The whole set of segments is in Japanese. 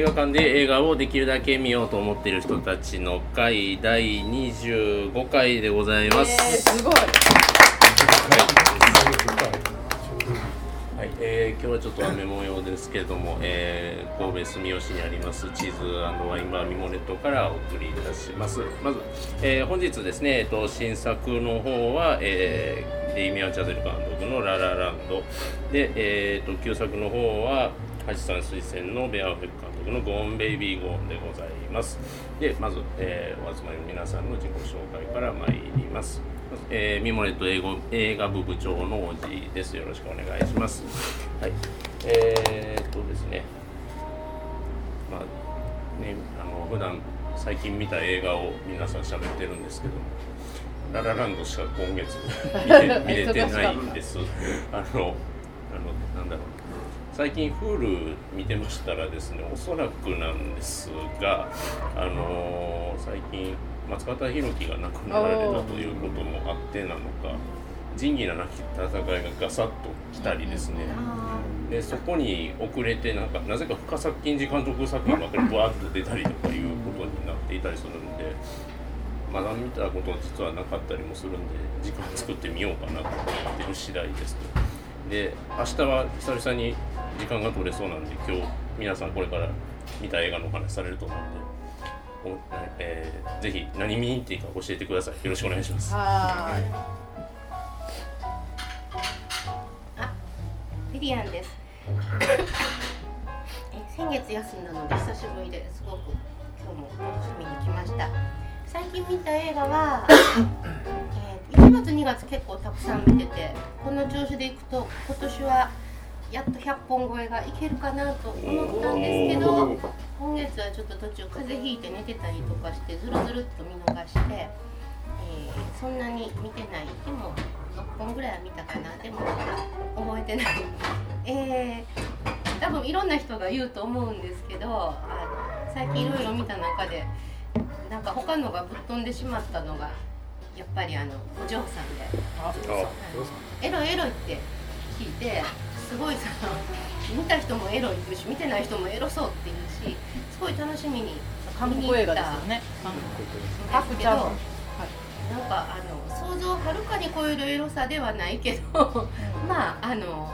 映画館で映画をできるだけ見ようと思っている人たちの会第25回でございます。えー、すごい。はい、えー、今日はちょっと雨模様ですけれども、えー、神戸住吉にありますチーズワインバーミモレットからお送りいたします。まず、えー、本日ですね、えっと、新作の方は、えー、デイミアン・チャゼル監のララランドで、えー、と旧作の方は橋さん推薦のベアフェック監督のゴーンベイビーゴーンでございます。で、まず、えー、お集まりの皆さんの自己紹介から参ります。えー、ミモレット英語映画部部長のおじです。よろしくお願いします。はい。えー、っとですね。まあ、ね、あの、普段最近見た映画を皆さん喋ってるんですけども、ララランドしか今月 見れてないんです。あの、あの、なんだろう。最近 Hulu 見てましたらですねおそらくなんですがあのー、最近松方弘樹が亡くなられたということもあってなのか仁義ななき戦いがガサッと来たりですねでそこに遅れてなんかなぜか深作金次監督作品ばかりバーッと出たりとかいうことになっていたりするんでまだ見たこと実はなかったりもするんで時間作ってみようかなと思ってる次第ですで明日は久々に時間が取れそうなんで今日皆さんこれから見た映画のお話されると思うんで、えー、ぜひ何見に行っていいか教えてください。よろしくお願いします。はい。あリリアンです。え先月休んだので久しぶりですごく今日も楽しみに来ました最近見た映画は、えー、1月2月結構たくさん見ててこの調子でいくと今年はやっと100本超えがいけるかなと思ったんですけど今月はちょっと途中風邪ひいて寝てたりとかしてずるずるっと見逃して、えー、そんなに見てない。でも6本ぐらいは見たかな。でも覚えてない。えー、多分いろんな人が言うと思うんですけどあの最近いろいろ見た中でなんか他のがぶっ飛んでしまったのがやっぱりあのお嬢さんで。エロエロいって聞いてすごいさ見た人もエロいっていうし見てない人もエロそうっていうしすごい楽しみに韓国映画ですよね。韓国ですけど、はい、なんかあの想像をはるかに超えるエロさではないけどまああの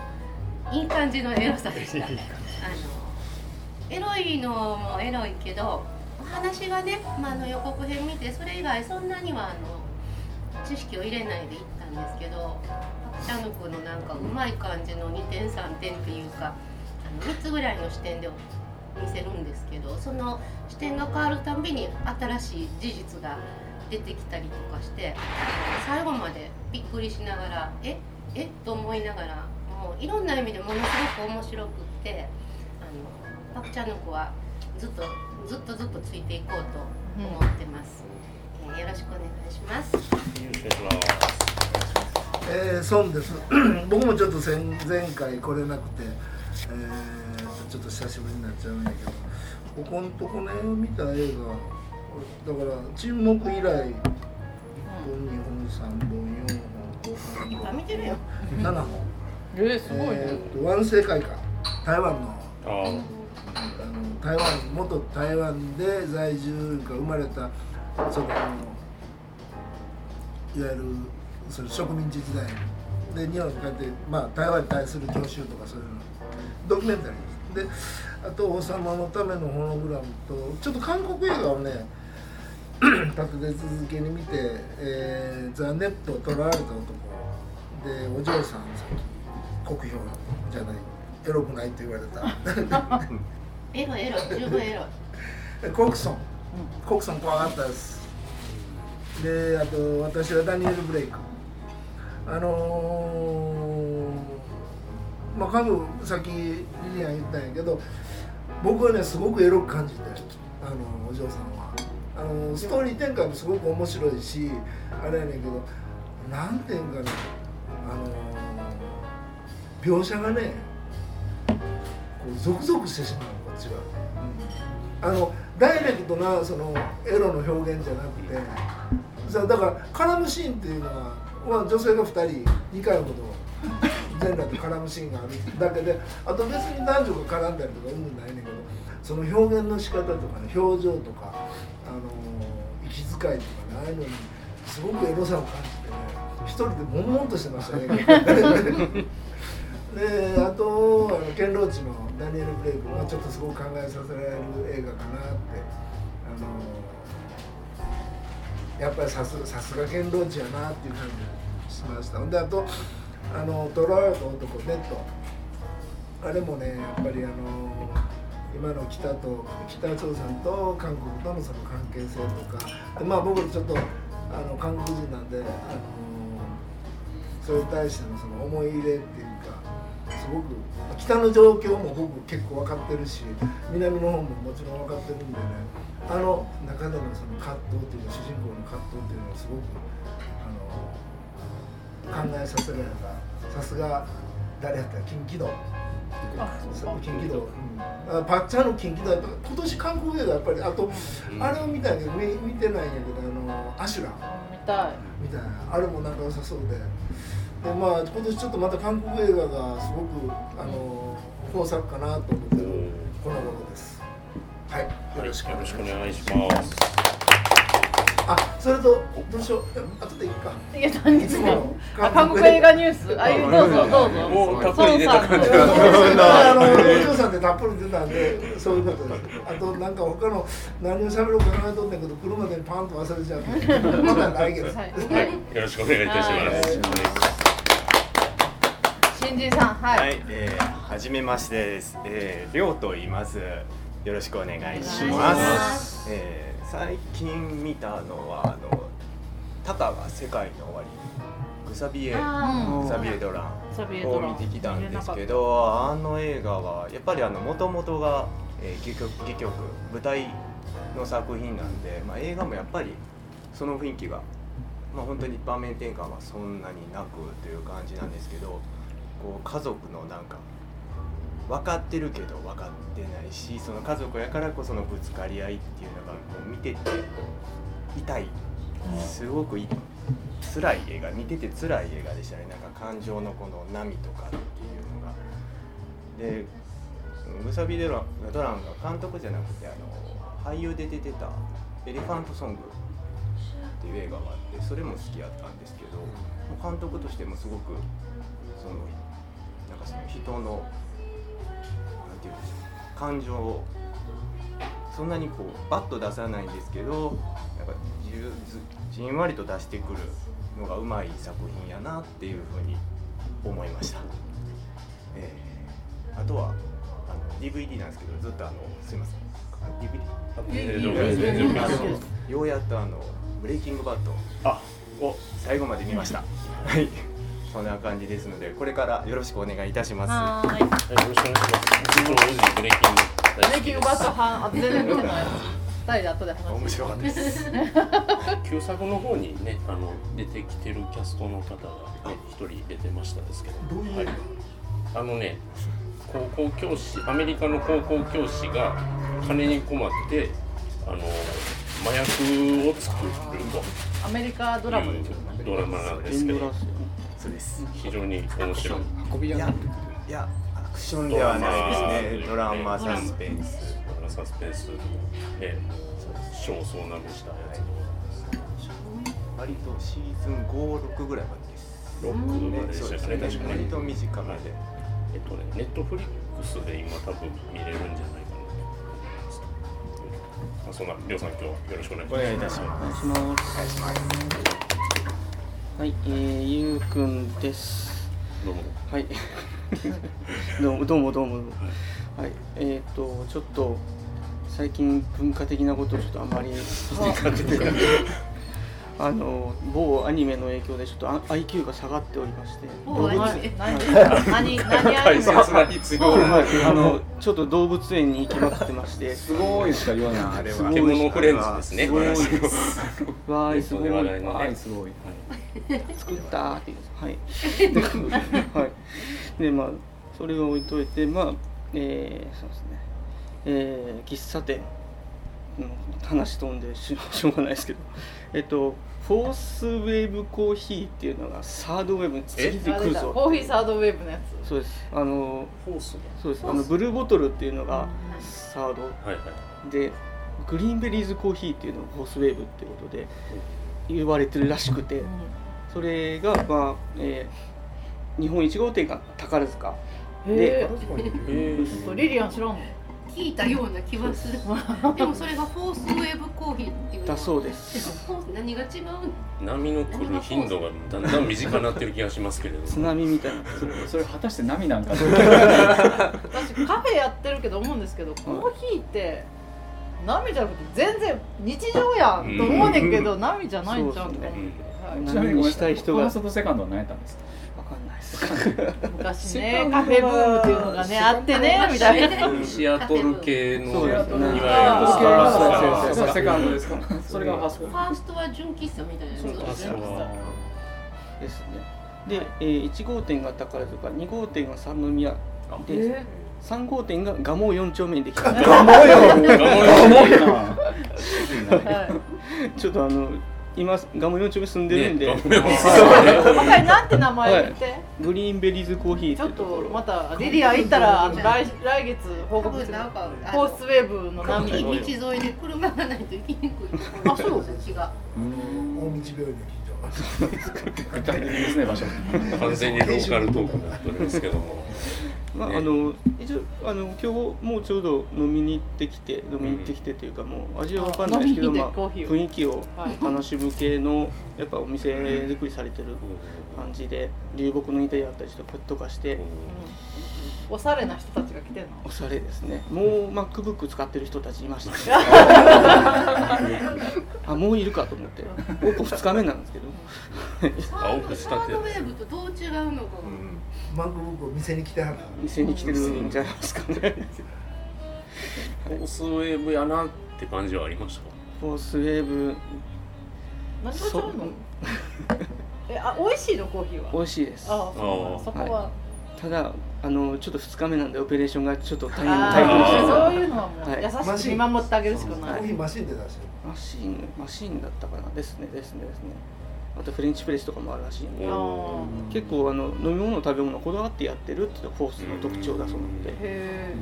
いい感じのエロさでした あのエロいのもエロいけどお話がね、まあ、の予告編見てそれ以外そんなにはあの知識を入れないでいったんですけどシャヌクのなんかうまい感じの2点3点っていうかあの3つぐらいの視点で見せるんですけどその視点が変わるたびに新しい事実が出てきたりとかして最後までびっくりしながらええ？っと思いながらもういろんな意味でものすごく面白くってあのパク・チャヌクはずっとずっとずっとついていこうと思ってます、うん、えー、よろしくお願いします。よろしくお願いします。えー、損です。僕もちょっと前前回来れなくて、えー、ちょっと久しぶりになっちゃうんだけどここのとこね見た映画だから沈黙以来、うん、2本3本4本5本見てるよ。7本。えー、すごいね、えー、ワン世界観。台湾の。あの台湾元台湾で在住が生まれたそのいわゆるそれ植民地時代で日本に帰って、まあ、台湾に対する徴収とかそういうのドキュメンタリーですであと「王様のためのホログラムと」ちょっと韓国映画をね立て続けに見て「えー、ザ・ネットを取られた男」でお嬢さんさっき国評じゃないエロくないって言われたエロエロ十分エロ。コクソン。コクソン怖かったです。であと私はダニエル・ブレイク。あのー、まあ多分さっきリリアン言ったんやけど僕はねすごくエロく感じてあのお嬢さんは。あのストーリー展開もすごく面白いしあれやねんけどなんていうんかなあのー、描写がねこうゾクゾクしてしまうこっちは、うん、あのダイレクトなそのエロの表現じゃなくてだから絡むシーンっていうのはまあ、女性が2人2回ほど全裸で絡むシーンがあるだけであと別に男女が絡んだりとかうんぬんないねんけどその表現の仕方とかね表情とか、あのー、息遣いとかねああいのにすごくエロさを感じてね一人で悶々としてましたね。であとあのケンローチのダニエル・ブレイクはちょっとすごく考えさせられる映画かなってあの、やっぱりさすさすがケンローチやなっていう感じがしました。であとあの「トライアと男ネット」あれもねやっぱりあの今の北と北朝鮮と韓国とのその関係性とか。でまあ僕ちょっとあの韓国人なんで、あのそれに対してのその思い入れっていうか。すごく北の状況も僕結構分かってるし南の方ももちろん分かってるんでね。あの中でのその葛藤っていうか主人公の葛藤っていうのはすごくあの考えさせられたさすが誰やったら近畿道近畿道、うん、パッチャーの近畿道やっぱ今年韓国映画やっぱりあと、うん、あれを見たいけど見見てないんやけどあのアシュラ。見たい。みたいな。あれもなんか良さそうででまあ今年ちょっとまた韓国映画がすごくあの豊作かなと思ってるこの頃です。はい。よろしくよろしくお願いします。あそれとどうしよう。後でいいか。いや何ですか？韓国映画ニュース。あどうぞどうぞ。もうたっぷり出た感じあのお嬢さんでたっぷり出たんでそういうことで。すあとなんか他の何を喋ろうか考えとけど車でパンと忘れちゃうまだ来月はい。よろしくお願いいたします新人さんはい、はい、えー、はじめましてです、えー、りょうと言います。よろしくお願いします。えー最近見たのはあの「タカが世界の終わり」グサビエグサビエドラン。を見てきたんですけどあの映画はやっぱりもともとが、えー、戯曲戯曲舞台の作品なんで、まあ、映画もやっぱりその雰囲気が、まあ、本当に場面転換はそんなになくという感じなんですけどこう家族のなんか分かってるけど分かってないしその家族やからこそのぶつかり合いっていうのがこう見てて痛いすごく辛い映画見てて辛い映画でしたねなんか感情のこの波とかっていうのが。でムサビデラドランが監督じゃなくてあの俳優で出てた「エレファントソング」っていう映画があってそれも好きやったんですけど監督としてもすごくそのなんかその人のていうんでしょう感情をそんなにこうバッと出さないんですけどなんかじんわりと出してくるのがうまい作品やなっていうふうに思いました、えー、あとはあの DVD なんですけどずっとあのすいません。DVD ようやっとあのブレイキングバット。を最後まで見ました。はいそんな感じですのでこれからよろしくお願いいたします。はい。よろしくお願いします。ブレイキングブレイキングバットは全然見てない。二人で後で話面白かったです旧作の方にねあの出てきてるキャストの方がね一人出てましたですけどどうい。う、はい、あのね高校教師アメリカの高校教師が金に困ってあの麻薬を作るとアメリカドラマですよね、ドラマなんですけどです。非常に面白い。運び屋いやアクションではないですね。ドラマサスペンス。ドラマサスペンス。え賞を総なめしたやつ。割とシーズン56ぐらいまでです。6まででしたね。確かに割と短めで。えっとねネットフリックスで今多分見れるんじゃないかなまあ、そんな、りょうさん、今日はよろしくお願いします。お願いいたします。お願いします。はい、えー、ゆうくんです。どうも。はい。どうも、どうも、どうも。はい、えっ、ー、と、ちょっと。最近文化的なことをちょっとあまり。あの某アニメの影響でちょっと IQ が下がっておりまして。動物園何？何？何アニメ？あのちょっと動物園に行きまくってまして。すごいしか言わないあれは。獣フレンズですねわーいす。ごいわーいすごい。作ったっていう。はい。はい。でまあそれを置いといてまあえー、そうですね。えー、喫茶店話飛んでししょうがないですけどえっとフォースウェーブコーヒーっていうのがサードウェーブに次々来るぞ。コーヒーサードウェーブのやつ。そうです。あのフォースそうです。あのブルーボトルっていうのがサード。はいはい。でグリーンベリーズコーヒーっていうのがフォースウェーブっていうことで言われてるらしくて。それがまあ、えー日本1号店が宝塚。でへええリリアン知らんの？聞いたような気はする。でもそれがフォースウェーブコーヒーっていうのだそうでです。もフォース何が違うの波の来る頻度がだんだん身近になってる気がしますけれども。津波みたいな。それ果たして波なんか？私カフェやってるけど思うんですけどコーヒーって波じゃなくて全然日常やんと思うねんけど波じゃないんちゃうんと思って、はい。ちなみにごめんなさい。したい人が。ファーストとセカンドは何やったんですか？昔ねカフェブームっていうのがねあってねみたいな。シアトル系のそうですね。いわゆるあーそれがセカンドですか。それがファースト。ファーストは純喫茶みたいなやつですね。ですねで、えー、1号店が宝塚2号店が三宮でえ3号店が蒲生4丁目にできた。はい。ちょっとあの今蒲生4丁目住んでるんで、ね なんて名前言って、グリーンベリーズコーヒーっちょっとまた。リリア行ったらあの来来月報多告する。分なんかフォースウェーブの道波道沿いで車がないと行きにくい。あそう。土地が。大道病院具体的ですね場所完全にローカルトークになっておりますけどもまあ、ね。あの一応あの今日もうちょうど飲みに行ってきて飲みに行ってきてというかもう味は分かんないですけど、まあ、雰囲気をはい。楽しむ系のやっぱお店作りされてる感じで流木の板やったりとかとかして。おしゃれな人たちが来てんの？おしゃれですね。もう MacBook 使ってる人たちいました。ねあもういるかと思って。オープン2日目なんですけど。サードサードウェーブとどう違うのかマンクブックを店に来てはる店に来てるんじゃないですかね。フォースウェーブやなって感じはありました？かフォースウェーブ何がちゃうのえあ美味しいのコーヒーは？美味しいです。あそそこは、ただあのちょっと2日目なんでオペレーションがちょっと大変。あ大変そういうのはもう、はい。優しく見守ってあげるしかない、コーヒーマシンで出してマシーンマシーンだったかな。ですねですねですねあとフレンチプレスとかもあるらしいんで。結構あの飲み物食べ物こだわってやってるっていうのがフォースの特徴だそうなので、へ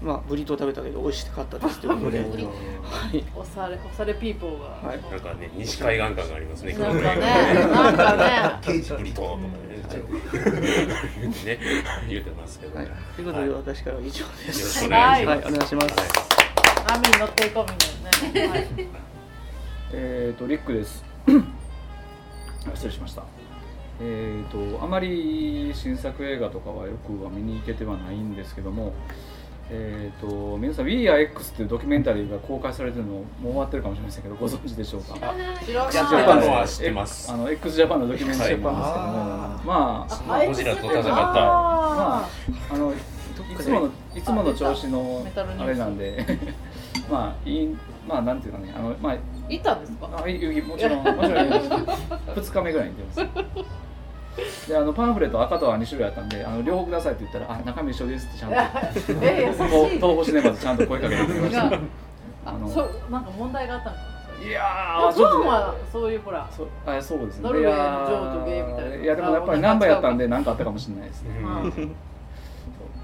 まあブリトー食べたけど美味しかったですということで、ブリトはい。えおしゃれおしゃれピーポーが、はい。なんかね西海岸感がありますねなんかねなんかね。ケージブリトーとかね言ってね言ってますけど。はい。ね、ということで私からは以上でよろす。しくお願い。しはい、ますお願いします。波に乗っていこうみたいなね、はい。えっとリックです。あ失礼しました。えっ、とあまり新作映画とかはよくは見に行けてはないんですけどもえっ、と皆さん「We Are X」っていうドキュメンタリーが公開されてるのもう終わってるかもしれませんけどご存知でしょうか？知らない知らない。知ってたのは知ってます。あの x ジャパンのドキュメンタリーなんですけども、はまあゴジラと戦った。まあああのいつものいつもの調子のあれなんで まあいいまあなんていうかねあのまあーいたんですか？あいいもちろん もちろんいいです。2日目ぐらいに行ってます。であのパンフレット赤とは2種類あったんであの両方くださいって言ったら「あ中身一緒です」ってちゃんとえ優しい。東東宝シネマズちゃんと声かけてくれました。があのそうなんか問題があったのかいやなジョンはそういうほらそうあそうですね。ノルウェーのジョーとゲイみたいないやでもやっぱりナンバーやったんで何かあったかもしれないですね。うん。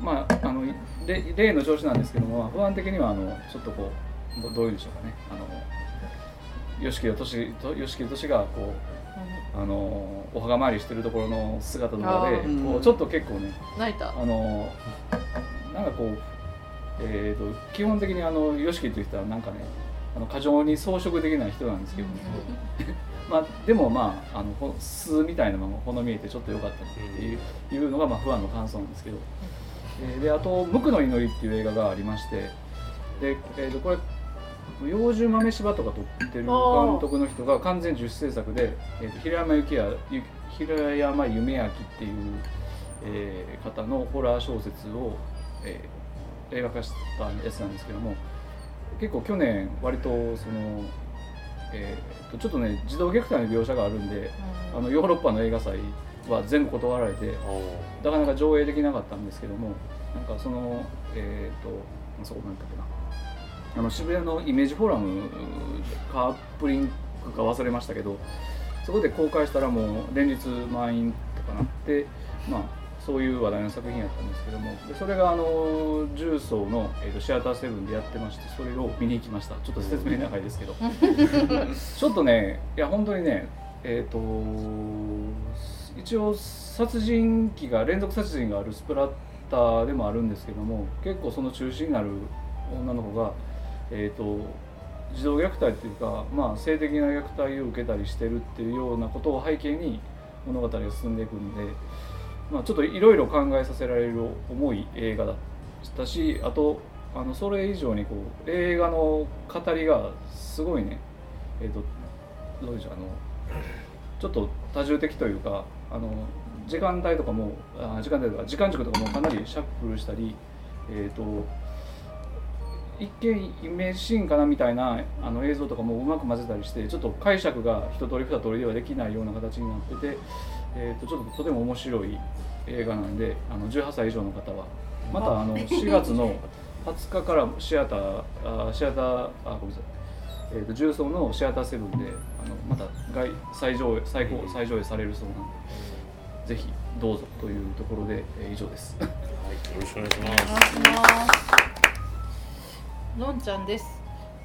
まああの例例の調子なんですけども不安的にはあのちょっとこうどどういうんでしょうかね。あの吉木敏と吉木敏がこうあのお墓参りしてるところの姿とかでこうちょっと結構ね泣いた。あのなんかこうえー、と基本的にあの YOSHIKI という人はなんかねあの過剰に装飾的な人なんですけど、まあ、でもまああのこ素みたいなのもほの見えてちょっと良かったっていう,、いうのがまあ不安の感想なんですけど、えーであと「無垢の祈り」っていう映画がありまして。で、えー、とこれ幼獣豆柴とか撮ってる監督の人が完全自主制作で、えー、と平山幸也ゆ平山夢明っていう、えー方のホラー小説を、えー映画化したやつなんですけども結構去年割とその、えーとちょっとね児童虐待の描写があるんであのヨーロッパの映画祭は全部断られてなかなか上映できなかったんですけどもなんかそのえっ、とそこなんだっけなあの渋谷のイメージフォーラムカープリンクか忘れましたけどそこで公開したらもう連日満員とかなってまあそういう話題の作品やったんですけどもでそれがあの重曹の、えー、とシアターセブンでやってましてそれを見に行きました。ちょっと説明長いですけど。ちょっとねいや本当にねえっ、と一応殺人鬼が連続殺人があるスプラッターでもあるんですけども結構その中心になる女の子がえーと、児童虐待っていうか、まあ、性的な虐待を受けたりしてるっていうようなことを背景に物語が進んでいくんで、まあ、ちょっといろいろ考えさせられる重い映画だったしあとあのそれ以上にこう映画の語りがすごいねえっ、ー、とどうでしょうあのちょっと多重的というかあの時間帯とかもあ時間帯とか時間軸とかもかなりシャッフルしたりえっ、ー、と一見イメージシーンかなみたいなあの映像とかもうまく混ぜたりしてちょっと解釈が一通り二通りではできないような形になってて、えー、とちょっととても面白い映画なんであの18歳以上の方はまたあの4月の 20日からシアターあシアターあごめんなさいえーと、重曹のシアターセブンであのまた外再上映再高再上映されるそうなんでぜひどうぞというところで、えー、以上です。はい、よろしくお願いします。のんちゃんです。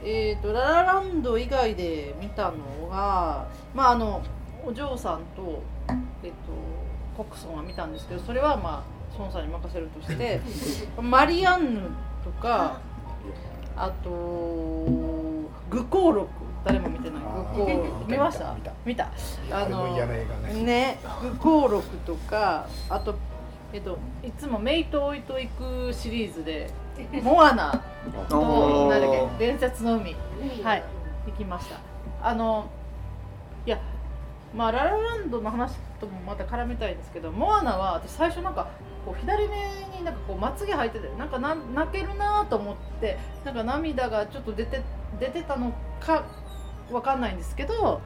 えっ、ー、とララランド以外で見たのが、まああのお嬢さんとえっ、ー、とコクソンは見たんですけど、それはまあ孫さんに任せるとして、マリアンヌとか、あとグコーロク誰も見てない。グコー見ました？見た。あのね。グコーロクとかあとえっといつもメイト置いといくシリーズで モアナと何だっけ伝説の海。はい。行きました。あのいやまあララランドの話ともまた絡めたいんですけどモアナは私最初なんかこう左目になんかこうまつげ入っててなんかな泣けるなと思ってなんか涙がちょっと出て出てたのかわかんないんですけど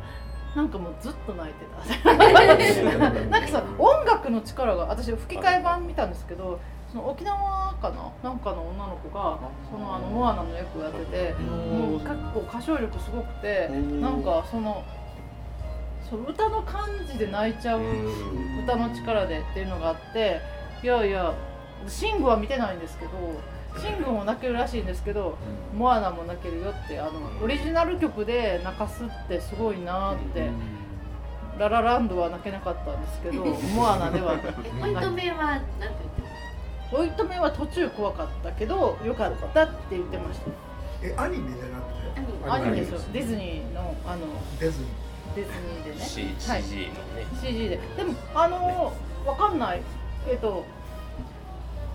なんかもうずっと泣いてた。なんかさ音楽の力が私吹き替え版見たんですけどその沖縄かな？なんかの女の子がそのあのモアナの役をやっててもう結構歌唱力すごくてなんかそのその歌の感じで泣いちゃう歌の力でっていうのがあっていやいやシングは見てないんですけどシングも泣けるらしいんですけどモアナも泣けるよってあのオリジナル曲で泣かすってすごいなって。ララランドは泣けなかったんですけど、モアナでは。ポイント名は何て言ってロイトメは途中怖かったけどよかったって言ってました。えアニメじゃなくて？アニメ。ですよ。ディズニーのあのディズニー。ディズニーでね、C、はい、CG のね。CG で。でもあのわかんない。えっ、と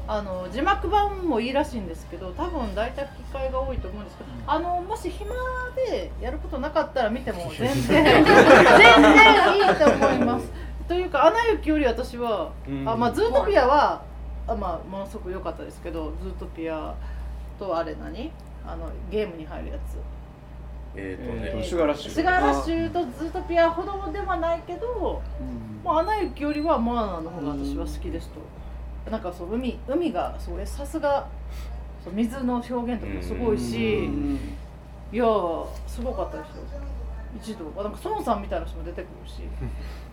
あの字幕版もいいらしいんですけど多分大体吹き替えが多いと思うんですけどあのもし暇でやることなかったら見ても全然 全然いいと思います。というか「アナ雪」より私は、あまあ、ズートピアはあまあものすごく良かったですけどズートピアとあれ何？あのゲームに入るやつ。えっ、ー、とね、えー、シュガーラッシュ。シュガーラッシュとズートピアほどではないけど、うん、まあ、アナ雪よりはモアナの方が私は好きですと、うん、なんかそう海海がそれさすが水の表現とかすごいし、うん、いやすごかったですよ。一度。なんか孫さんみたいな人も出てくるし。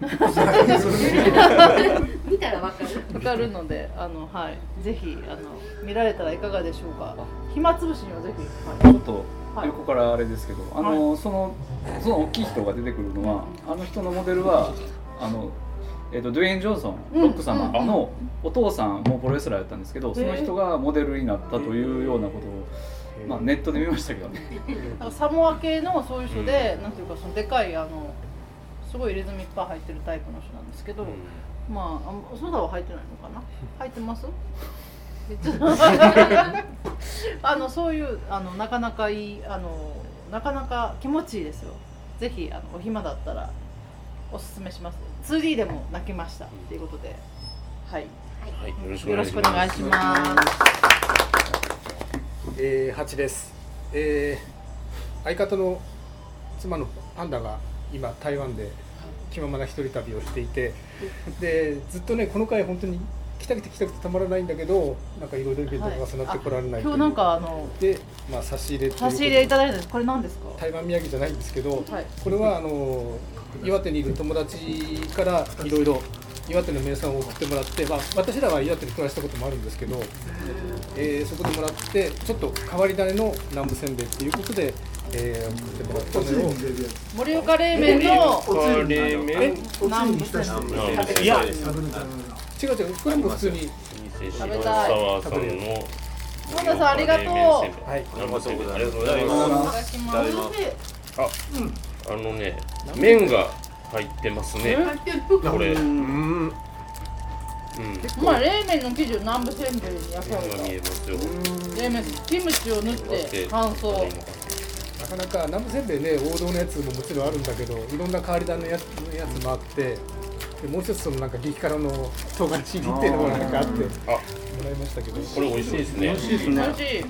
見たらわかる。わかるのであのはい。ぜひあの見られたらいかがでしょうか。暇つぶしにはぜひ、はい、ちょっと横からあれですけど、はい、あの、そのその大きい人が出てくるのは、あの人のモデルはあのえーと、ドゥエイン・ジョンソンロック様のお父さんもプロレスラーやったんですけど、その人がモデルになったというようなことをまあ、ネットで見ましたけどね。なんかサモア系のそういう人で、うん、なんていうかそのでかいあのすごいリズムいっぱい入ってるタイプの人なんですけど、うん、まあソーダは入ってないのかな？入ってます？あのそういうあのなかなかいいあのなかなか気持ちいいですよ。ぜひあのお暇だったらおすすめします 2D でも泣きましたっていうことで。はい、はい、よろしくお願いします。えー、8です、えー、相方の妻のパンダが今台湾で気ままな一人旅をしていて。でずっとねこの回本当に来たくて来たくてたまらないんだけどなんかいろいろイベントが重なってこられないという。今日なんかあので、まあ、差し入れ差し入れいただいたんです。これ何ですか？台湾土産じゃないんですけど、はい。これはあの岩手にいる友達からいろいろ岩手の名産を送ってもらって、まあ、私らは岩手に暮らしたこともあるんですけど、えーそこでもらってちょっと変わり種の南部せんべいっていうことで、えー送ってもらった盛岡冷麺の南部せん違う違うこれも普通に。食べたい。本田さんありがとう。はいありがとうございいます。ただきますあのね麺が入ってますね。これ。うん。うん。まあ冷麺の生地を南部せんべいに焼き上げ麺が見えます冷麺キムチを塗って乾燥。なかなか南部せんべいね王道のやつももちろんあるんだけどいろんな変わり種のやつのやつもあってでもう一つそのなんか激辛の唐辛子入りっていうのがなんかあってもあらいましたけど。これ美味しいですね。美味しいですね。美味しいあ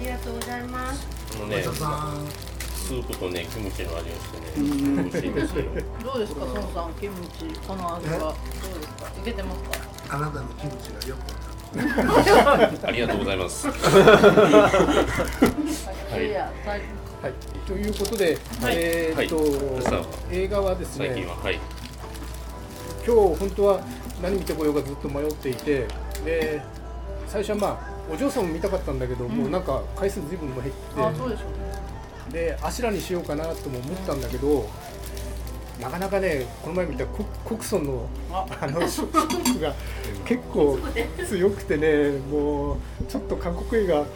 りがとうございます。あのねスープとねキムチの味がしてね美味しいですよ。どうですか孫さんキムチこの味は。どうですか？いけてますか？あなたのキムチがよくありがとうございます。はい。ということで、はい。えーっと、はい。映画はです最近ねははい今日本当は何見てこようかずっと迷っていてで最初はまあお嬢さんも見たかったんだけど、もうなんか回数ずいぶんも減ってであしらにしようかなとも思ったんだけどなかなかねこの前見たココクソンのあ。あのショックが結構強くてねもうちょっと韓国映画好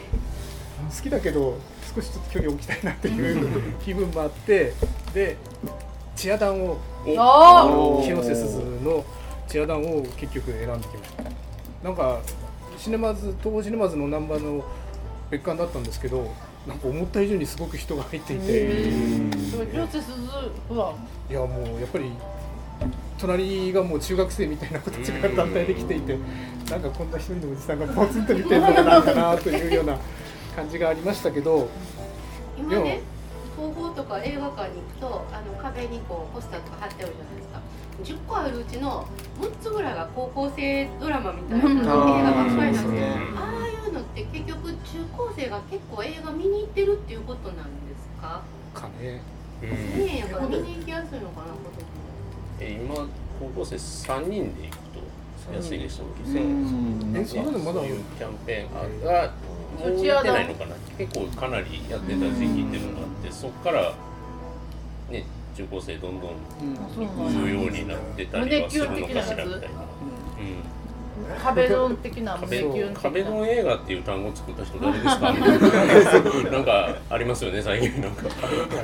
きだけど少しちょっと距離を置きたいなっていう気分もあってでチアダンをあおー。広瀬すずのチアダンを結局選んできました。なんかシネマズ東宝シネマズのナンバーの別館だったんですけどなんか思った以上にすごく人が入っていて。広瀬すずはいやもうやっぱり隣がもう中学生みたいな子たちが団体で来ていてなんかこんな一人のおじさんがポツンと見てるのがなんかなというような感じがありましたけど。今ね東宝とか映画館に行くとあの壁にこうポスターとか貼ってあるじゃないですか。10個あるうちの6つぐらいが高校生ドラマみたいな映うん。画ばっかりなんですああいうのって結局中高生が結構映画見に行ってるっていうことなんですか？かね。うんねえやから見に行きやすいのかな子。供え今高校生3人で行くと安いでしたっけ、うん。えそんなのまだそういうキャンペーンががもうやってないのかな結構かなりやってた時期っていうのがあってそこからね中高生どんどん行くようになってたりはするのかしらみたいな。うん。壁ドン的な壁胸キュン的な。壁ドン映画っていう単語を作った人誰ですか？なんかありますよね最近なんか、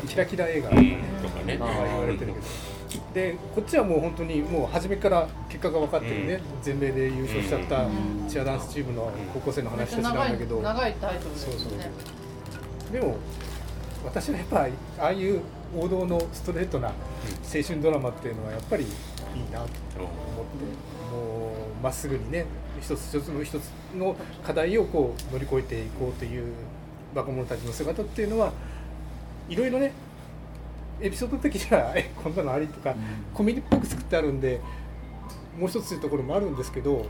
キラキラ映画。うん、とかね。言われてるけどでこっちはもう本当にもう初めから結果が分かってるね、全米で優勝しちゃったうん。チアダンスチームの高校生の話たちなんだけど、長いタイトルでそうそうそう。すねでも私はやっぱああいう王道のストレートな青春ドラマっていうのはやっぱりいいなと思ってもうまっすぐにね一つ一つの一つの課題をこう乗り越えていこうという若者たちの姿っていうのはいろいろねエピソード的にはえこんなのありとか、コメディっぽく作ってあるんでもう一つというところもあるんですけど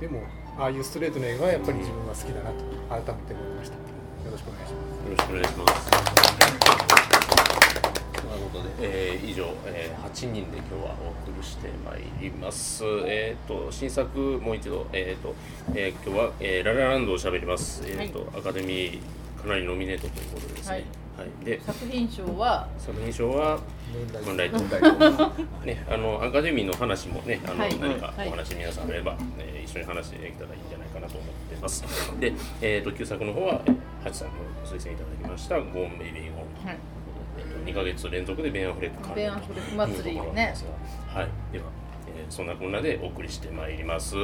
でもああいうストレートな映画はやっぱり自分は好きだなと改めて思いましたよろしくお願いしますよろしくお願いします。ということで、えー以上、えー8人で今日はお送りしてまいります。えっ、と新作もう一度、えっ、と、えー今日は、えーララランドを喋ります。えっ、と、アカデミーかなりノミネートということですね。はい。で作品賞は？作品賞はムーンライト。ね、あのアカデミーの話もね、あの、はい何かはいお話皆さんあれば、えー一緒に話していけたらいいんじゃないかなと思ってます。で、えっ、と旧作の方は、えーハチさんのご推薦いただきましたゴーンベイビーゴーン。はいえーと2ヶ月連続でベンアフレック関連ベンアフレック祭りねはい、では、えーそんなこんなでお送りしてまいります。